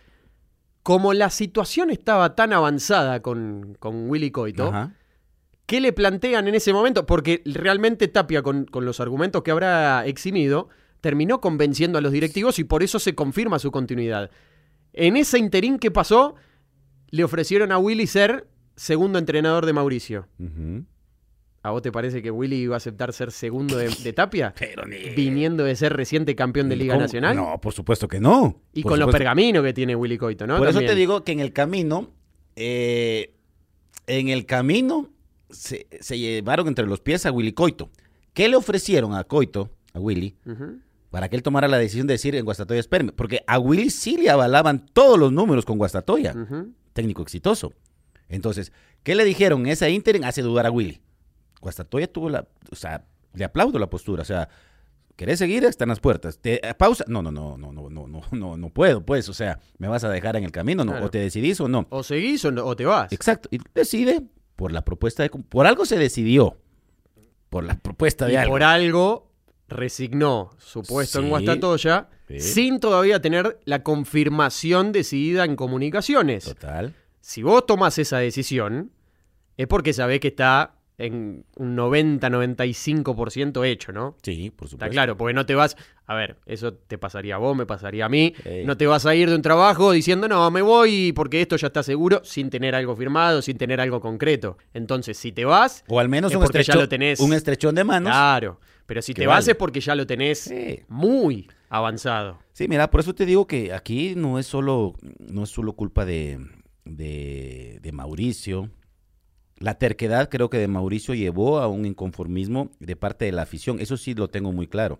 Como la situación estaba tan avanzada con, con Willy Coito, Ajá. ¿Qué le plantean en ese momento? Porque realmente Tapia, con, con los argumentos que habrá eximido, terminó convenciendo a los directivos y por eso se confirma su continuidad. En ese interín que pasó, le ofrecieron a Willy ser segundo entrenador de Mauricio. Ujú. ¿A vos te parece que Willy iba a aceptar ser segundo de, de Tapia? Pero ni... Viniendo de ser reciente campeón de Liga ¿Cómo? Nacional. No, por supuesto que no. y Por con los pergaminos que tiene Willy Coito, ¿no? Por eso te digo que en el camino, eh, en el camino se, se llevaron entre los pies a Willy Coito. ¿Qué le ofrecieron a Coito, a Willy, para que él tomara la decisión de decir en Guastatoya esperme? Porque a Willy sí le avalaban todos los números con Guastatoya, técnico exitoso. Entonces, ¿qué le dijeron? Esa ínterin hace dudar a Willy. Guastatoya tuvo la, o sea, le aplaudo la postura, o sea, ¿querés seguir? Están las puertas. ¿Te eh, pausa? No, no, no, no, no, no, (laughs) no, no puedo, pues. O sea, ¿me vas a dejar en el camino? No. O te decidís o no. O seguís o, te vas. Exacto. Y decide por la propuesta de. Por algo se decidió. Por la propuesta de y algo. Por algo resignó su puesto en Guastatoya sin todavía tener la confirmación decidida en comunicaciones. Total. Si vos tomás esa decisión, es porque sabés que está en un 90-95% hecho, ¿no? Sí, por supuesto. Está claro, porque no te vas, a ver, eso te pasaría a vos, me pasaría a mí, no te vas a ir de un trabajo diciendo, no, me voy porque esto ya está seguro, sin tener algo firmado, sin tener algo concreto. Entonces, si te vas, O al menos Es un, porque ya estrechón, lo tenés. un estrechón de manos. claro, pero si te vas es porque ya lo tenés muy, avanzado. Sí, mira, por eso te digo que aquí no es solo, no es solo culpa de, de, de Mauricio. La terquedad creo que de Mauricio llevó a un inconformismo de parte de la afición. Eso sí lo tengo muy claro.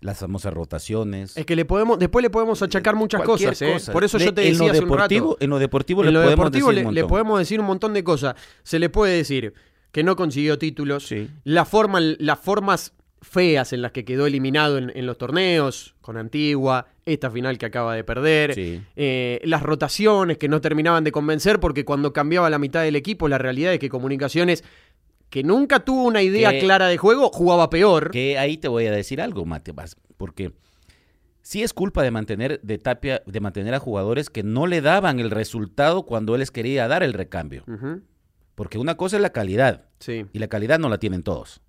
Las famosas rotaciones. Es que le podemos, después le podemos achacar muchas Cualquier cosas, ¿eh? cosa. Por eso yo te en decía lo hace un deportivo, rato. En lo deportivo En le lo podemos deportivo decir le, un le montón. podemos decir un montón de cosas. Se le puede decir que no consiguió títulos, Sí. la forma, las formas feas en las que quedó eliminado en, en los torneos, con Antigua, esta final que acaba de perder, Sí. eh, las rotaciones que no terminaban de convencer porque cuando cambiaba la mitad del equipo, la realidad es que Comunicaciones, que nunca tuvo una idea Que- clara de juego, jugaba peor. Que ahí te voy a decir algo, Mate, porque sí es culpa de mantener de Tapia, de mantener a jugadores que no le daban el resultado cuando él les quería dar el recambio. Porque una cosa es la calidad, Sí. y la calidad no la tienen todos.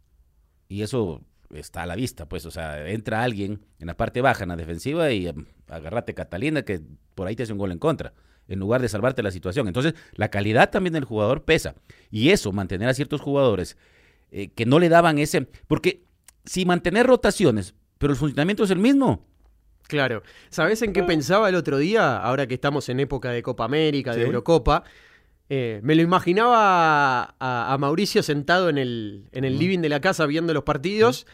Y eso está a la vista, pues, o sea, entra alguien en la parte baja, en la defensiva, y em, agárrate Catalina, que por ahí te hace un gol en contra, en lugar de salvarte la situación. Entonces, la calidad también del jugador pesa. Y eso, mantener a ciertos jugadores eh, que no le daban ese... Porque si mantener rotaciones, pero el funcionamiento es el mismo. Claro. ¿Sabes en qué pensaba el otro día? Ahora que estamos en época de Copa América, de Sí. Eurocopa. Eh, me lo imaginaba a, a Mauricio sentado en el, en el living de la casa viendo los partidos.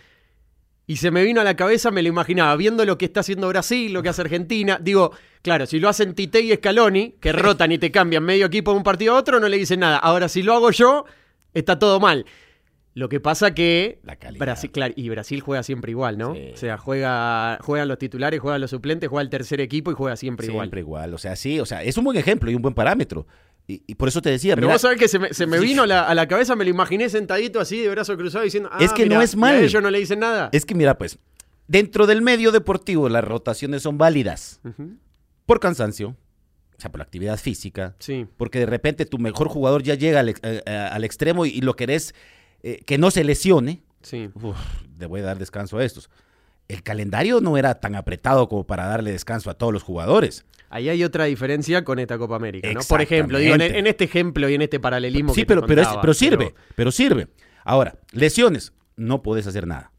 Y se me vino a la cabeza, me lo imaginaba, viendo lo que está haciendo Brasil, lo que hace Argentina. Digo, claro, si lo hacen Tite y Scaloni, que (laughs) rotan y te cambian medio equipo de un partido a otro, no le dicen nada. Ahora, si lo hago yo, está todo mal. Lo que pasa que La calidad. Brasil, claro, y Brasil juega siempre igual, ¿no? Sí. O sea, juega, juegan los titulares, juegan los suplentes, juega el tercer equipo y juega siempre, Siempre igual. igual. O sea, sí, o sea, es un buen ejemplo y un buen parámetro. Y, y por eso te decía, Pero mira, vos sabés que se me, se me Sí. vino a la, a la cabeza, me lo imaginé sentadito así de brazo cruzado diciendo, ah, Es que no es mal. ellos no le dicen nada. es que mira, pues, dentro del medio deportivo las rotaciones son válidas. Ujú, por cansancio, o sea, por la actividad física, Sí, porque de repente tu mejor jugador ya llega al, eh, eh, al extremo y, y lo querés eh, que no se lesione, sí. uf, le voy a dar descanso a estos. El calendario no era tan apretado como para darle descanso a todos los jugadores. Ahí hay otra diferencia con esta Copa América, ¿no? Por ejemplo, digo, en, este ejemplo y en este paralelismo Sí, que te pero, pero, es- contaba, pero sirve, pero... sirve. Ahora, lesiones, no puedes hacer nada.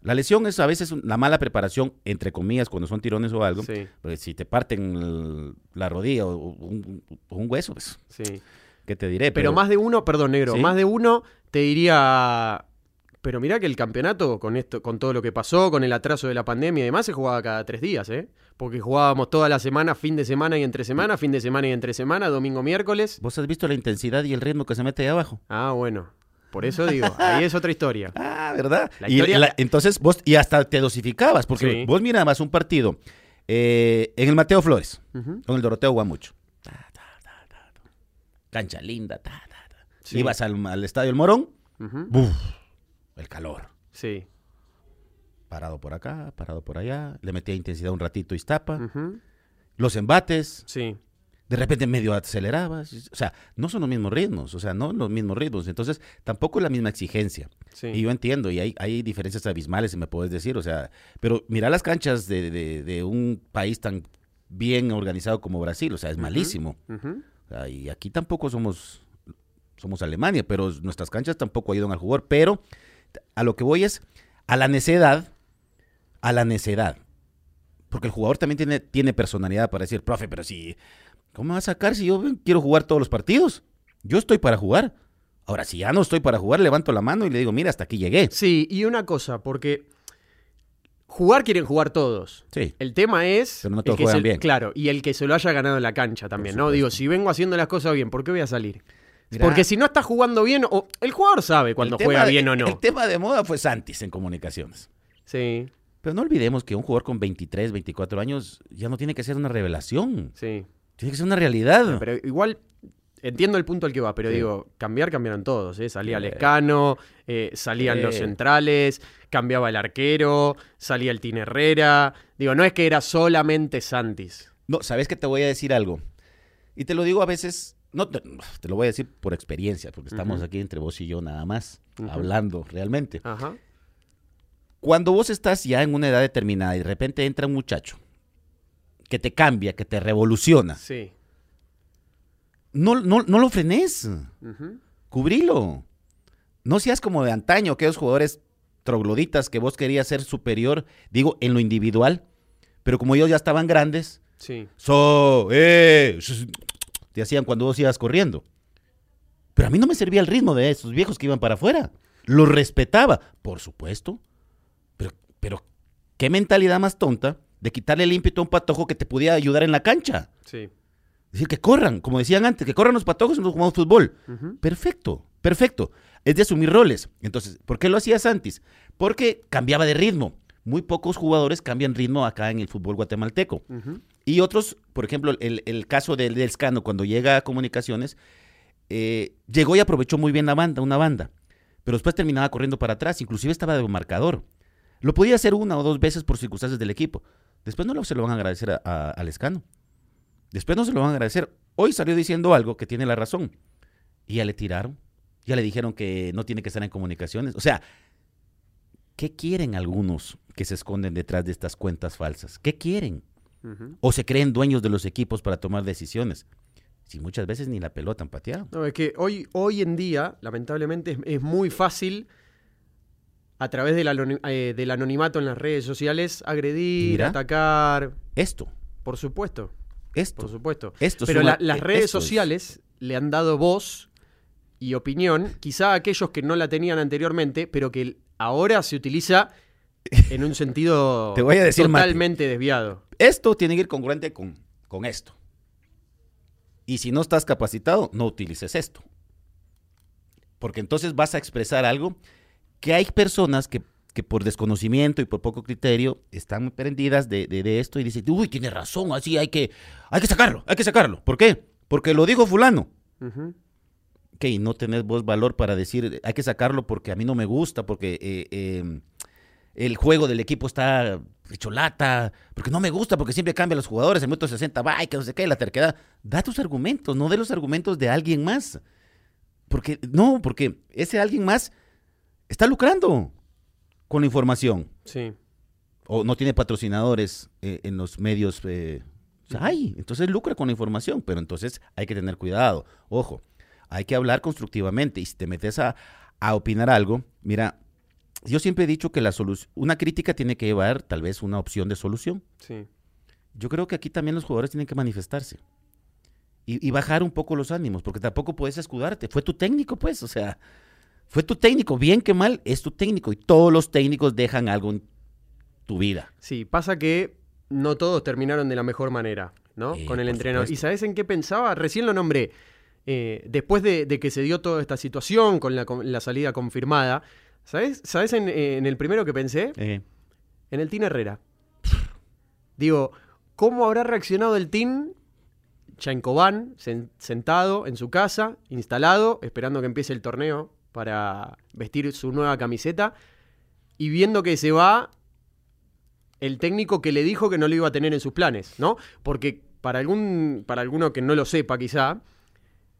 La lesión es a veces la mala preparación, entre comillas, cuando son tirones o algo. Sí, Porque si te parten el- la rodilla o un, hueso, pues, sí. ¿qué te diré? Pero más de uno, perdón, negro, ¿Sí? más de uno te diría. Pero mirá que el campeonato, con esto, con todo lo que pasó, con el atraso de la pandemia y demás, se jugaba cada tres días, ¿eh? Porque jugábamos toda la semana, fin de semana y entre semana, fin de semana y entre semana, domingo, miércoles. ¿Vos has visto la intensidad y el ritmo que se mete ahí abajo? Ah, bueno. Por eso digo, ahí es otra historia. (laughs) Ah, ¿verdad? La y la- entonces vos, y hasta te dosificabas, porque Sí. vos mirabas un partido eh, en el Mateo Flores, con el Doroteo Guamucho. Ta, ta, ta. Cancha linda, ta, ta, ta. Sí. Ibas al, al Estadio El Morón. ¡buf! El calor. Sí. Parado por acá, parado por allá, le metía intensidad un ratito Iztapa. Ujú. Los embates, Sí. de repente medio acelerabas. O sea, no son los mismos ritmos, o sea, no los mismos ritmos. Entonces, tampoco es la misma exigencia. Sí. Y yo entiendo, y hay, hay diferencias abismales, si me puedes decir, o sea, pero mira las canchas de, de- de un país tan bien organizado como Brasil, o sea, es malísimo. Ujú. O sea, y aquí tampoco somos, somos Alemania, pero nuestras canchas tampoco ayudan al jugador, pero a lo que voy es a la necedad, a la necedad. Porque el jugador también tiene, tiene personalidad para decir, profe, pero si, ¿cómo me va a sacar si yo quiero jugar todos los partidos? Yo estoy para jugar. Ahora, si ya no estoy para jugar, levanto la mano y le digo, mira, hasta aquí llegué. Sí, y una cosa, porque jugar quieren jugar todos. Sí. El tema es. Pero no el todos que juegan se- bien. Claro, y el que se lo haya ganado en la cancha también, ¿no? Digo, si vengo haciendo las cosas bien, ¿por qué voy a salir? Porque si no está jugando bien, o el jugador sabe cuando juega de- bien o no. El tema de moda fue Santis en comunicaciones. Sí, Pero no olvidemos que un jugador con 23, 24 años ya no tiene que ser una revelación. sí. Tiene que ser una realidad. Pero igual. Entiendo el punto al que va, pero Sí. digo, cambiar cambiaron todos, ¿eh? Salía. Lescano, eh, salían los centrales, cambiaba el arquero, salía el Tin Herrera. Digo, no es que era solamente Santis. No, ¿sabes que te voy a decir algo? Y te lo digo a veces, no te, te lo voy a decir por experiencia, porque estamos aquí entre vos y yo nada más, hablando realmente. Ajá. Cuando vos estás ya en una edad determinada y de repente entra un muchacho que te cambia, que te revoluciona, Sí. no, no, no lo frenes, Ujú. cubrilo. No seas como de antaño, aquellos jugadores trogloditas que vos querías ser superior, digo, en lo individual, pero como ellos ya estaban grandes, Sí. so, eh, te hacían cuando vos ibas corriendo. Pero a mí no me servía el ritmo de esos viejos que iban para afuera. Los respetaba, por supuesto. Pero, pero, qué mentalidad más tonta de quitarle el ímpetu a un patojo que te podía ayudar en la cancha. Sí. Decir que corran, como decían antes, que corran los patojos y nosotros jugamos fútbol. Perfecto, perfecto. Es de asumir roles. Entonces, ¿por qué lo hacía Santis? Porque cambiaba de ritmo. Muy pocos jugadores cambian ritmo acá en el fútbol guatemalteco. Y otros, por ejemplo, el, el caso del, del Scano, cuando llega a comunicaciones, eh, llegó y aprovechó muy bien la banda, una banda. Pero después terminaba corriendo para atrás, inclusive estaba de marcador. Lo podía hacer una o dos veces por circunstancias del equipo. Después no lo, se lo van a agradecer a- al Escano. Después no se lo van a agradecer. Hoy salió diciendo algo que tiene la razón. Y ya le tiraron. Ya le dijeron que no tiene que estar en comunicaciones. O sea, ¿qué quieren algunos que se esconden detrás de estas cuentas falsas? ¿Qué quieren? O se creen dueños de los equipos para tomar decisiones. Si muchas veces ni la pelota han pateado. No, es que hoy, hoy en día, lamentablemente, es, es muy fácil a través del, eh, del anonimato en las redes sociales agredir, Mira. atacar. Esto, Por supuesto, esto, por supuesto. esto es Pero la- las e- redes sociales le han dado voz y opinión, quizá a aquellos que no la tenían anteriormente, pero que ahora se utiliza en un sentido (laughs) Te voy a decir, Mati. totalmente desviado. Esto tiene que ir congruente con, con esto. Y si no estás capacitado, no utilices esto. Porque entonces vas a expresar algo que hay personas que, que por desconocimiento y por poco criterio están prendidas de, de- de esto y dicen, uy, tiene razón, así hay que, hay que sacarlo, hay que sacarlo. ¿Por qué? Porque lo dijo fulano. Ujú. que y no tenés vos valor para decir hay que sacarlo porque a mí no me gusta, porque eh, eh, el juego del equipo está hecho lata, porque no me gusta, porque siempre cambian los jugadores, el minuto 60, va, que no sé qué, la terquedad. Da tus argumentos, no de los argumentos de alguien más. Porque, no, porque ese alguien más está lucrando con la información. Sí. O no tiene patrocinadores eh, en los medios. eh, o sea, hay, entonces lucra con la información, pero entonces hay que tener cuidado. Ojo, hay que hablar constructivamente. Y si te metes a, a opinar algo, mira, yo siempre he dicho que la solución, una crítica tiene que llevar tal vez una opción de solución. Sí. Yo creo que aquí también los jugadores tienen que manifestarse. Y, y bajar un poco los ánimos, porque tampoco puedes escudarte. Fue tu técnico, pues, o sea, fue tu técnico, bien que mal, es tu técnico. Y todos los técnicos dejan algo en tu vida. Sí, pasa que no todos terminaron de la mejor manera, ¿no? Eh, Con el entrenador. supuesto. ¿Y sabes en qué pensaba? Recién lo nombré. Eh, después de, de que se dio toda esta situación con la, con la salida confirmada, ¿sabes, ¿sabes en, en el primero que pensé? Eh, En el Team Herrera. (laughs) Digo, ¿cómo habrá reaccionado el Team? Chancobán, sen- sentado en su casa, instalado, esperando que empiece el torneo para vestir su nueva camiseta y viendo que se va el técnico que le dijo que no lo iba a tener en sus planes, ¿no? Porque para algún para alguno que no lo sepa quizá,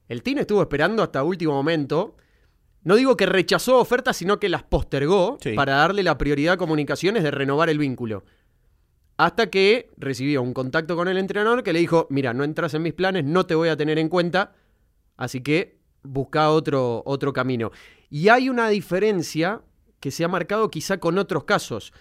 el Team estuvo esperando hasta último momento. No digo que rechazó ofertas, sino que las postergó Sí. para darle la prioridad a comunicaciones de renovar el vínculo. Hasta que recibió un contacto con el entrenador que le dijo, mira, no entras en mis planes, no te voy a tener en cuenta, así que busca otro, otro camino. Y hay una diferencia que se ha marcado quizá con otros casos,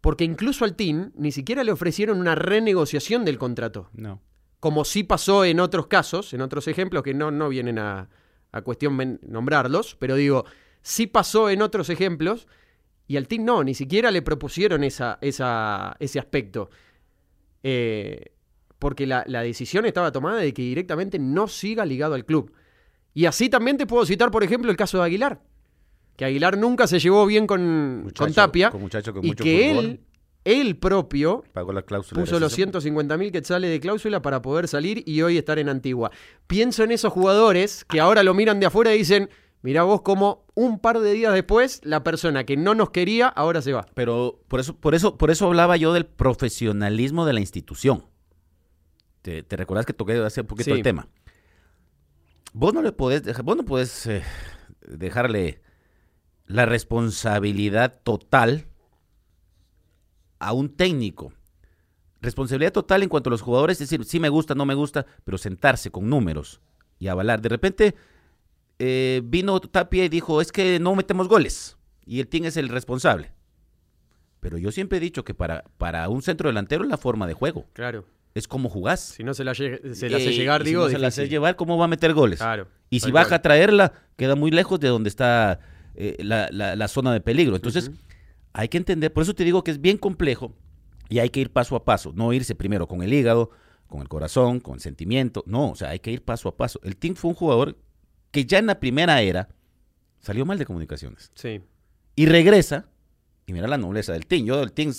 porque incluso al team ni siquiera le ofrecieron una renegociación del contrato, no. como sí pasó en otros casos, en otros ejemplos que no, no vienen a, a cuestión nombrarlos, pero digo, sí pasó en otros ejemplos y al team no, ni siquiera le propusieron esa, esa, ese aspecto. Eh, porque la, la decisión estaba tomada de que directamente no siga ligado al club. Y así también te puedo citar, por ejemplo, el caso de Aguilar. Que Aguilar nunca se llevó bien con, Muchacho- con Tapia. con muchacho con y mucho que fútbol. él, él propio, Pagó la cláusula. de puso los rescisión. 150 mil quetzales de cláusula para poder salir y hoy estar en Antigua. Pienso en esos jugadores que ahora lo miran de afuera y dicen, mirá vos cómo un par de días después la persona que no nos quería ahora se va. Pero por eso, por eso, por eso hablaba yo del profesionalismo de la institución. ¿Te, te recordás que toqué hace un poquito Sí. el tema? Vos no le podés dejar, vos no podés eh, dejarle la responsabilidad total a un técnico. Responsabilidad total en cuanto a los jugadores, es decir, sí me gusta, no me gusta, pero sentarse con números y avalar. De repente eh, vino Tapia y dijo, es que no metemos goles. y el team es el responsable. Pero yo siempre he dicho que para, para un centro delantero es la forma de juego. Claro. Es como jugás. Si no se la, se la hace Eh, llegar, si digo, no se la hace llevar, ¿cómo va a meter goles? Claro. Y si tal baja a traerla, queda muy lejos de donde está eh, la, la- la zona de peligro. Entonces. Hay que entender, por eso te digo que es bien complejo y hay que ir paso a paso, no irse primero con el hígado, con el corazón, con el sentimiento, no, o sea, hay que ir paso a paso. El Team fue un jugador que ya en la primera era salió mal de comunicaciones Sí. y regresa, y mira la nobleza del Team, yo del Team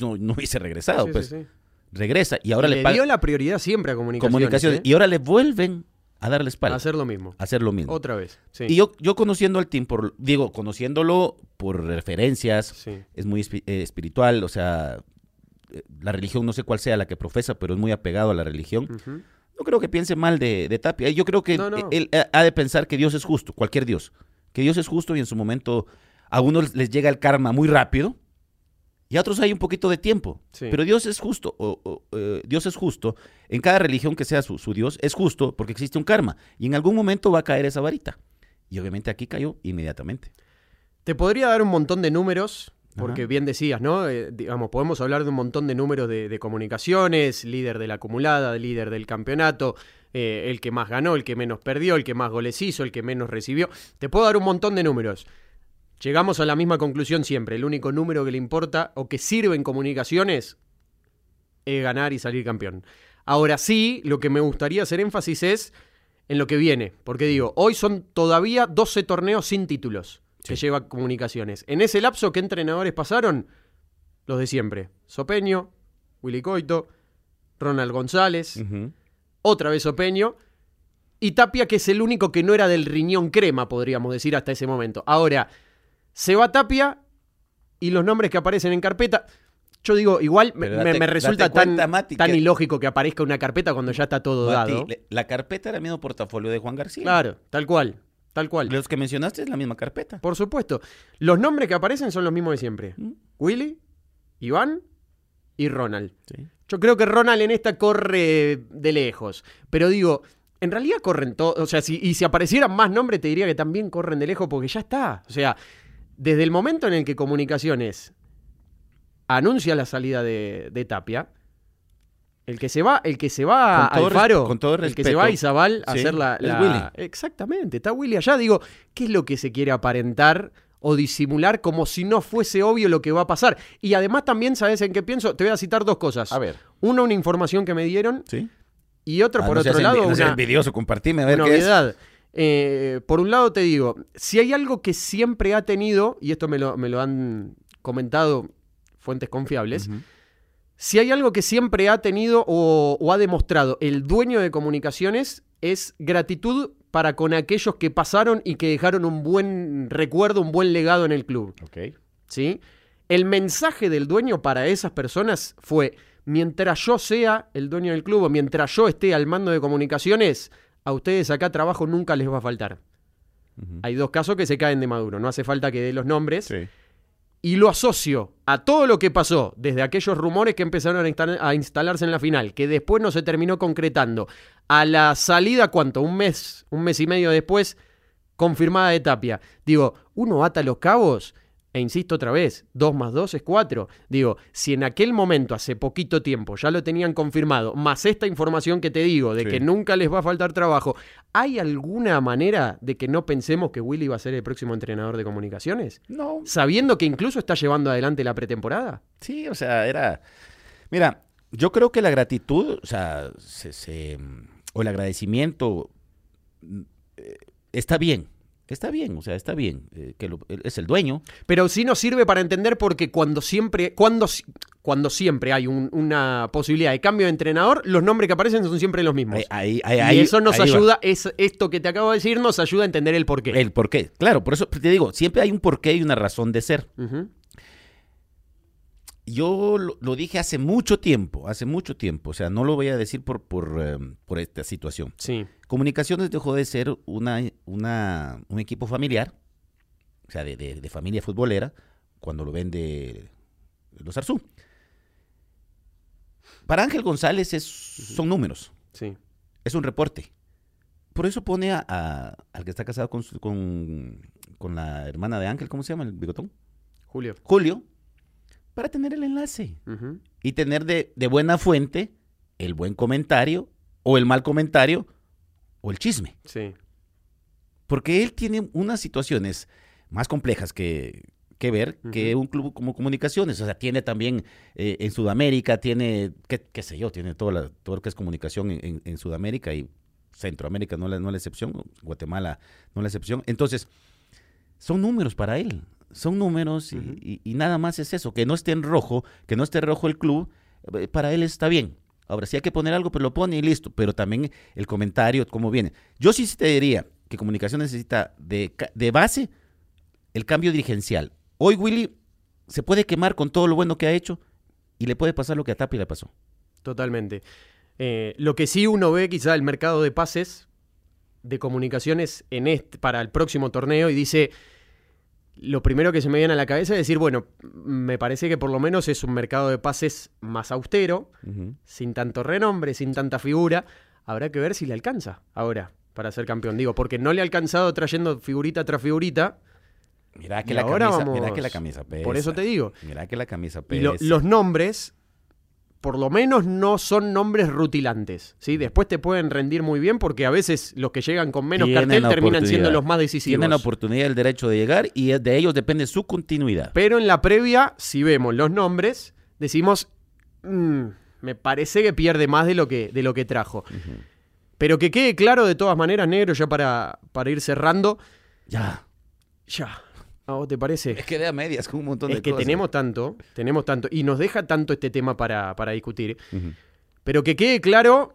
no, no hubiese regresado, Sí, pues sí, sí. regresa y ahora Y le, le dio la prioridad siempre a comunicaciones. comunicaciones ¿eh? y ahora le vuelven a dar la a espalda, hacer lo mismo. a hacer lo mismo. Otra vez. Sí. Y yo, yo conociendo al team, por, digo, conociéndolo por referencias, Sí. es muy eh, espiritual, o sea, eh, la religión no sé cuál sea la que profesa, pero es muy apegado a la religión. No creo que piense mal de, de Tapia. Yo creo que No, no. él eh, ha de pensar que Dios es justo, cualquier Dios. Que Dios es justo y en su momento a unos les llega el karma muy rápido y a otros hay un poquito de tiempo. Sí. Pero Dios es justo, o- o, eh, Dios es justo. En cada religión que sea su, su Dios, es justo porque existe un karma. Y en algún momento va a caer esa varita. Y obviamente aquí cayó inmediatamente. Te podría dar un montón de números, porque Ajá. bien decías, ¿no? Eh, digamos, podemos hablar de un montón de números de, de comunicaciones, líder de la acumulada, líder del campeonato, eh, el que más ganó, el que menos perdió, el que más goles hizo, el que menos recibió. Te puedo dar un montón de números. Llegamos a la misma conclusión siempre. El único número que le importa o que sirve en comunicaciones es ganar y salir campeón. Ahora sí, lo que me gustaría hacer énfasis es en lo que viene. Porque digo, hoy son todavía 12 torneos sin títulos que Sí. lleva comunicaciones. En ese lapso, ¿qué entrenadores pasaron? Los de siempre. Sopeño, Willy Coito, Ronald González, otra vez Sopeño. Y Tapia, que es el único que no era del riñón crema, podríamos decir, hasta ese momento. Ahora, se va Tapia y los nombres que aparecen en carpeta. Yo digo, igual me, date- resulta cuenta, tan, Mati, tan que- ilógico que aparezca una carpeta cuando ya está todo Mati, dado. la carpeta era el mismo portafolio de Juan García. Claro, tal cual. Tal cual. Los que mencionaste es la misma carpeta. Por supuesto. Los nombres que aparecen son los mismos de siempre. Mm. Willy, Iván y Ronald. Sí. Yo creo que Ronald en esta corre de lejos. Pero digo, en realidad corren todos. O sea, si, y si aparecieran más nombres, te diría que también corren de lejos porque ya está. O sea, desde el momento en el que Comunicaciones anuncia la salida de, de Tapia, el que se va, el que se va Con todo con el que se va a Izabal a sí, hacer la, es Willy. Exactamente, está Willy allá. Digo, ¿qué es lo que se quiere aparentar? o disimular como si no fuese obvio lo que va a pasar. Y además también, ¿sabes en qué pienso? Te voy a citar dos cosas. A ver. Una, una información que me dieron ¿Sí? y otro, Ah, por no otro lado, no una, envidioso, compartime a ver una qué es. Eh, por un lado te digo, si hay algo que siempre ha tenido, y esto me lo, me lo han comentado fuentes confiables, si hay algo que siempre ha tenido o, o ha demostrado el dueño de comunicaciones es gratitud para con aquellos que pasaron y que dejaron un buen recuerdo, un buen legado en el club. Ok. ¿sí? El mensaje del dueño para esas personas fue, mientras yo sea el dueño del club o mientras yo esté al mando de comunicaciones, a ustedes acá trabajo nunca les va a faltar. Hay dos casos que se caen de maduro, no hace falta que dé los nombres. Sí. Y lo asocio a todo lo que pasó, desde aquellos rumores que empezaron a, instal- a instalarse en la final, que después no se terminó concretando, a la salida, ¿cuánto? Un mes, un mes y medio después, confirmada de Tapia. Digo, uno ata los cabos, e insisto otra vez, dos más dos es cuatro. Digo, si en aquel momento, hace poquito tiempo, ya lo tenían confirmado, más esta información que te digo, de Sí. que nunca les va a faltar trabajo, ¿hay alguna manera de que no pensemos que Willy va a ser el próximo entrenador de comunicaciones? No, sabiendo que incluso está llevando adelante la pretemporada. Sí, o sea, era. Mira, yo creo que la gratitud, o sea, se- se, o el agradecimiento mm, eh, está bien. Está bien, o sea, está bien. eh, que lo- es el dueño. Pero sí nos sirve para entender porque cuando siempre, cuando, cuando siempre hay un- una posibilidad de cambio de entrenador, los nombres que aparecen son siempre los mismos. Ahí, ahí, y eso nos ayuda, es, esto que te acabo de decir nos ayuda a entender el porqué. El por qué. Claro, por eso te digo, siempre hay un porqué y una razón de ser. Yo lo, lo dije hace mucho tiempo, hace mucho tiempo. O sea, no lo voy a decir por, por, eh, por esta situación. Sí, Comunicaciones dejó de ser una, una, un equipo familiar, o sea, de, de- de familia futbolera, cuando lo vende los Arzú. Para Ángel González es, son números, sí. es un reporte. por eso pone a, a- al que está casado con, su- con, con la hermana de Ángel, ¿cómo se llama el bigotón? Julio. Julio, para tener el enlace y tener de, de buena fuente el buen comentario o el mal comentario o el chisme. Sí. Porque él tiene unas situaciones más complejas que, que ver que un club como comunicaciones. O sea, tiene también eh, en Sudamérica, tiene, qué, qué sé yo, tiene toda la- todo lo que es comunicación en, en- en Sudamérica y Centroamérica no la, no la excepción, Guatemala no la excepción. Entonces, son números para él. Son números y, Ujú. y- y nada más es eso, que no esté en rojo, que no esté rojo el club, eh, para él está bien. Ahora, si hay que poner algo, pues lo pone y listo. Pero también el comentario, cómo viene. Yo sí te diría que comunicación necesita de, de base el cambio dirigencial. Hoy Willy se puede quemar con todo lo bueno que ha hecho y le puede pasar lo que a Tapi le pasó. Totalmente. Eh, lo que sí uno ve quizá el mercado de pases de comunicaciones en este, para el próximo torneo y dice, lo primero que se me viene a la cabeza es decir, bueno, me parece que por lo menos es un mercado de pases más austero, sin tanto renombre, sin tanta figura. Habrá que ver si le alcanza ahora para ser campeón. Digo, porque no le ha alcanzado trayendo figurita tras figurita. Mira que, Y la ahora camisa, vamos- mira que la camisa pesa. Por eso te digo. Mira que la camisa pesa. lo- los nombres, por lo menos, no son nombres rutilantes. ¿sí? Después te pueden rendir muy bien porque a veces los que llegan con menos Tienen cartel terminan siendo los más decisivos. Tienen la oportunidad y el derecho de llegar y de ellos depende su continuidad. Pero en la previa, si vemos los nombres, decimos, "Mm, me parece que pierde más de lo que, de lo que trajo. Pero que quede claro de todas maneras, negro, ya para, para ir cerrando, Ya. ya. ¿A vos te parece? Es que de a medias con un montón de Es que cosas. tenemos tanto, tenemos tanto, y nos deja tanto este tema para, para discutir. Pero que quede claro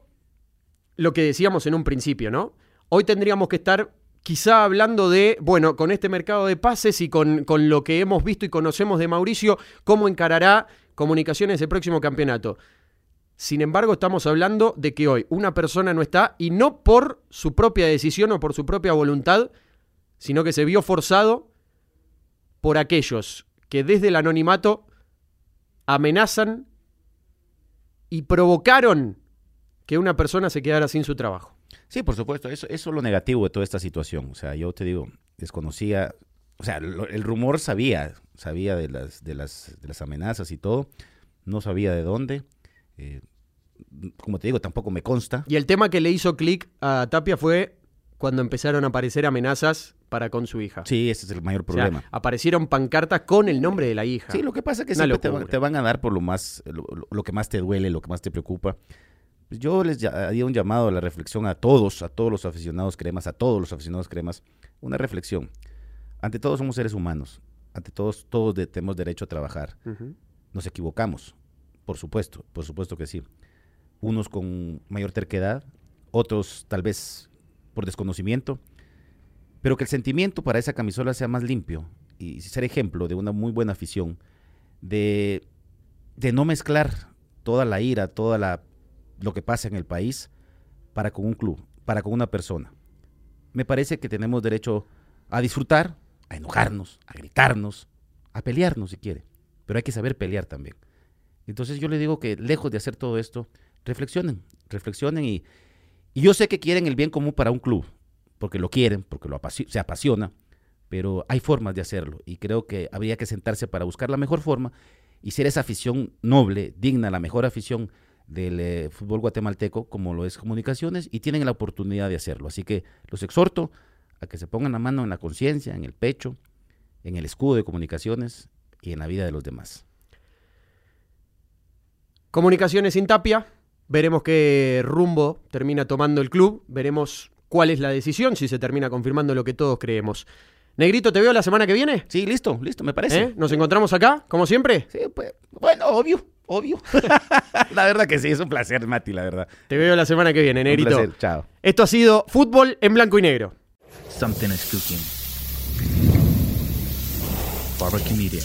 lo que decíamos en un principio, ¿no? Hoy tendríamos que estar quizá hablando de, bueno, con este mercado de pases y con, con lo que hemos visto y conocemos de Mauricio, cómo encarará comunicaciones el próximo campeonato. Sin embargo, estamos hablando de que hoy una persona no está y no por su propia decisión o por su propia voluntad, sino que se vio forzado por aquellos que desde el anonimato amenazan y provocaron que una persona se quedara sin su trabajo. Sí, por supuesto, eso, eso es lo negativo de toda esta situación. O sea, yo te digo, desconocía, o sea, lo- el rumor sabía, sabía de las, de las, de las amenazas y todo, no sabía de dónde. eh, como te digo, tampoco me consta. Y el tema que le hizo clic a Tapia fue cuando empezaron a aparecer amenazas para con su hija. Sí, ese es el mayor O sea, problema. aparecieron pancartas con el nombre de la hija. Sí, lo que pasa es que Una siempre te, van- te van a dar por lo más, lo, que más te duele, lo que más te preocupa. Pues yo les haría un llamado a la reflexión a todos, a todos los aficionados cremas, a todos los aficionados cremas, una reflexión. Ante todos somos seres humanos, ante todos, todos de- tenemos derecho a trabajar. Nos equivocamos, por supuesto, por supuesto que sí. Unos con mayor terquedad, otros tal vez por desconocimiento, pero que el sentimiento para esa camisola sea más limpio y ser ejemplo de una muy buena afición, de, de no mezclar toda la ira, toda la lo que pasa en el país para con un club, para con una persona. Me parece que tenemos derecho a disfrutar, a enojarnos, a gritarnos, a pelearnos si quiere, pero hay que saber pelear también. Entonces yo le digo que lejos de hacer todo esto, reflexionen, reflexionen y, y yo sé que quieren el bien común para un club, porque lo quieren, porque lo se apasiona, pero hay formas de hacerlo y creo que habría que sentarse para buscar la mejor forma y ser esa afición noble, digna, la mejor afición del eh, fútbol guatemalteco como lo es comunicaciones y tienen la oportunidad de hacerlo. Así que los exhorto a que se pongan la mano en la conciencia, en el pecho, en el escudo de comunicaciones y en la vida de los demás. Comunicaciones sin Tapia. Veremos qué rumbo termina tomando el club. Veremos cuál es la decisión, si se termina confirmando lo que todos creemos. Negrito, ¿te veo la semana que viene? Sí, listo, listo, me parece. ¿Eh? ¿Nos encontramos acá, como siempre? Sí, pues, bueno, obvio, obvio. (laughs) la verdad que sí, es un placer, Mati, la verdad. Te veo la semana que viene, Un Negrito. placer, chao. Esto ha sido Fútbol en Blanco y Negro. Something is cooking. Barbecue Media.